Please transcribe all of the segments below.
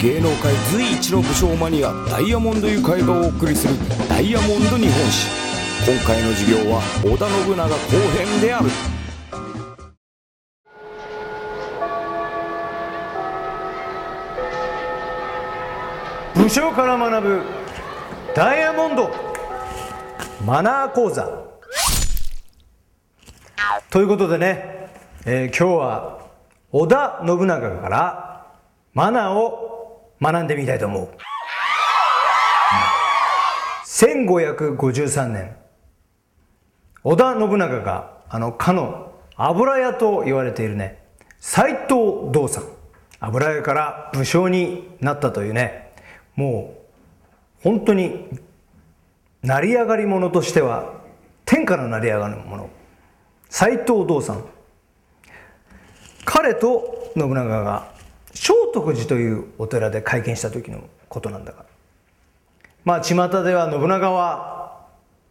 芸能界随一の武将マニアダイヤモンドユカイがお送りするダイヤモンド日本史今回の授業は織田信長後編である。武将から学ぶダイヤモンドマナー講座。ということでね、えー今日は織田信長からマナーを学んでみたいと思う。1553年。織田信長があのかの油屋と言われているね。斎藤道三。油屋から武将になったというね。もう本当に成り上がり者としては天下の成り上がる者斎藤道三。彼と信長が聖徳寺というお寺で会見した時のことなんだが。まあ巷では信長は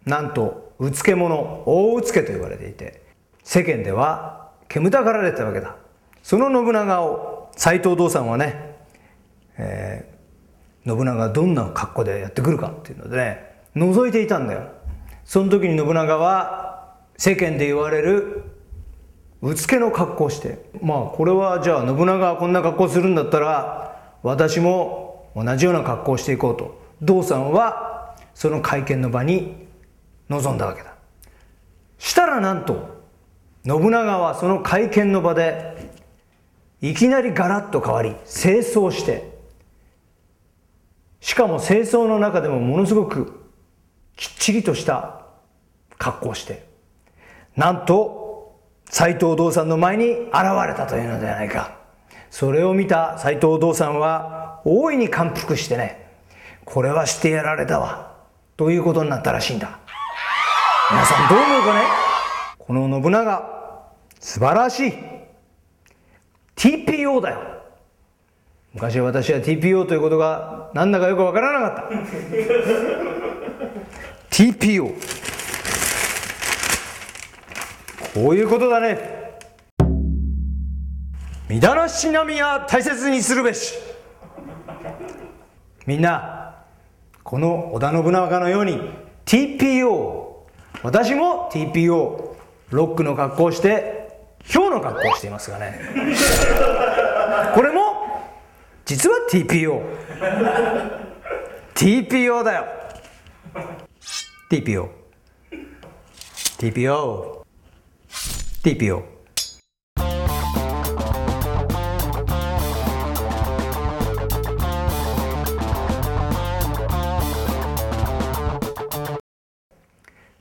なんとうつけ者大うつけと言われていて世間では煙たがられてたわけだ。その信長を斎藤道三はね、えー信長がどんな格好でやってくるかっていうのでね覗いていたんだよ。その時に信長は世間で言われるうつけの格好して。まあこれはじゃあ信長がこんな格好するんだったら私も同じような格好をしていこうと。道さんはその会見の場に臨んだわけだ。したらなんと信長はその会見の場でいきなりガラッと変わり清掃して。しかも清掃の中でもものすごくきっちりとした格好をして。なんと斎藤道三の前に現れたというのではないか。それを見た斎藤道三は大いに感服してねこれはしてやられたわということになったらしいんだ。皆さんどう思うかね？この信長素晴らしい。TPO だよ。昔私は TPO ということが何だかよくわからなかった。TPO こういうことだね。身だらしなみは大切にするべし。みんなこの織田信長のように TPO 私も TPO ロックの格好をして今日の格好をしていますがね。これも実は TPO TPO だよ。TPO TPO TPO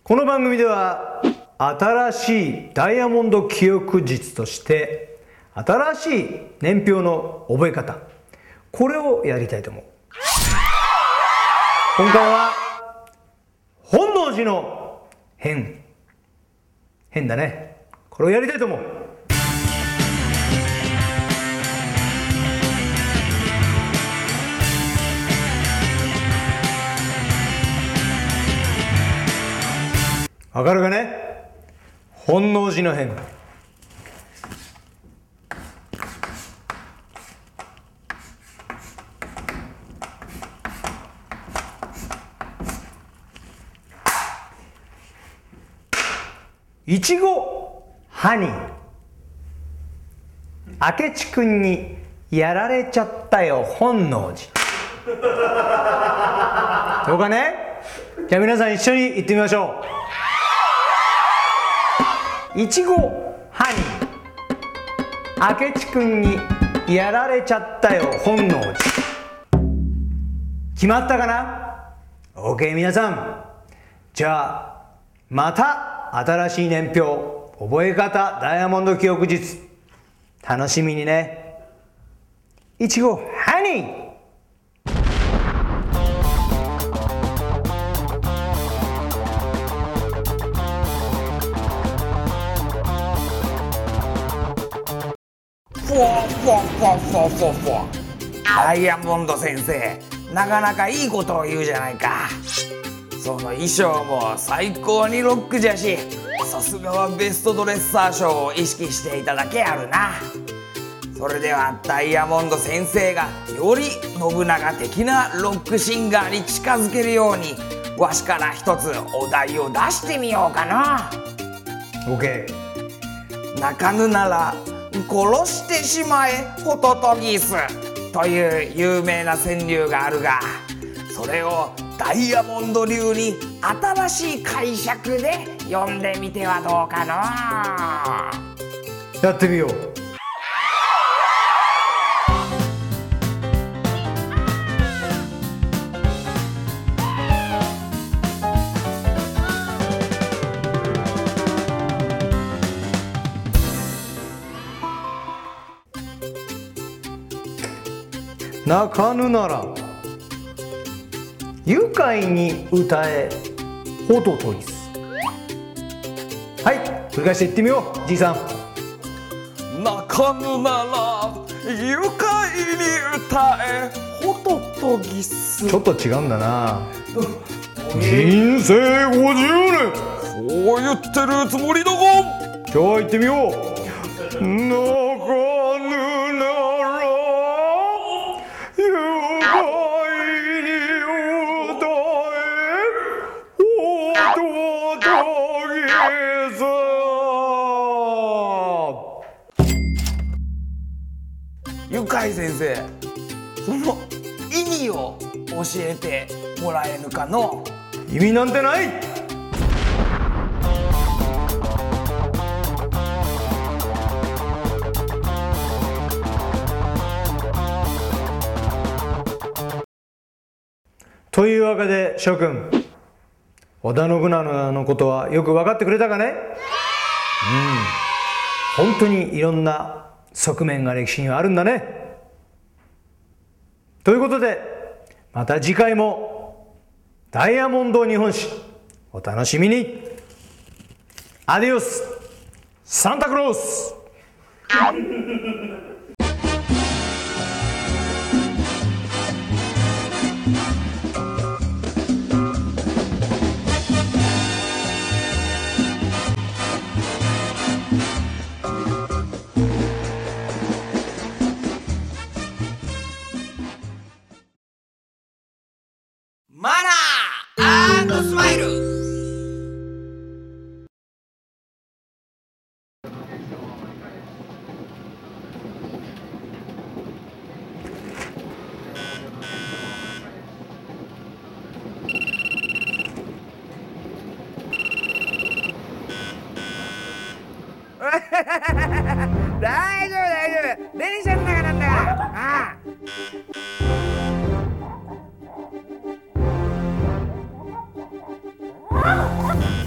この番組では新しいダイヤモンド記憶術として新しい年表の覚え方これをやりたいと思う。今回は本能寺の変。変だね。これをやりたいと思う。わかるかね？本能寺の変いちご。ハニー明智くんにやられちゃったよ本能寺。どうかね？じゃあ皆さん一緒に言ってみましょう。いちごハニー明智くんにやられちゃったよ本能寺。決まったかな ?OK 皆さん。じゃあまた新しい年表。覚え方ダイヤモンド記憶術。楽しみにね。いちごハニーフォーフォーフォーフォーフォー。ダイヤモンド先生なかなかいいことを言うじゃないか。その衣装も最高にロックじゃし。さすがはベストドレッサー賞を意識していただけあるな。そそれではダイヤモンド先生がより信長的なロックシンガーに近づけるようにわしから一つお題を出してみようかな。OK 泣かぬなら殺してしまえホトトギスという有名な川柳があるがそれをダイヤモンド流に新しい解釈で読んでみてはどうかな。やってみよう。泣かぬなら愉快に歌え。ホトトギスはい繰り返して言ってみようじいさん。泣かぬなら愉快に歌え。ホトトギスちょっと違うんだな。人生50年。そう言ってるつもりだが。今日は行ってみよう。ならい先生。その意味を教えてもらえぬかの？意味なんてない！というわけで諸君織田信長のことはよく分かってくれたかね？うん。本当にいろんな側面が歴史にはあるんだね。ということでまた次回もダイヤモンド日本史お楽しみに。アディオスサンタクロース。からああ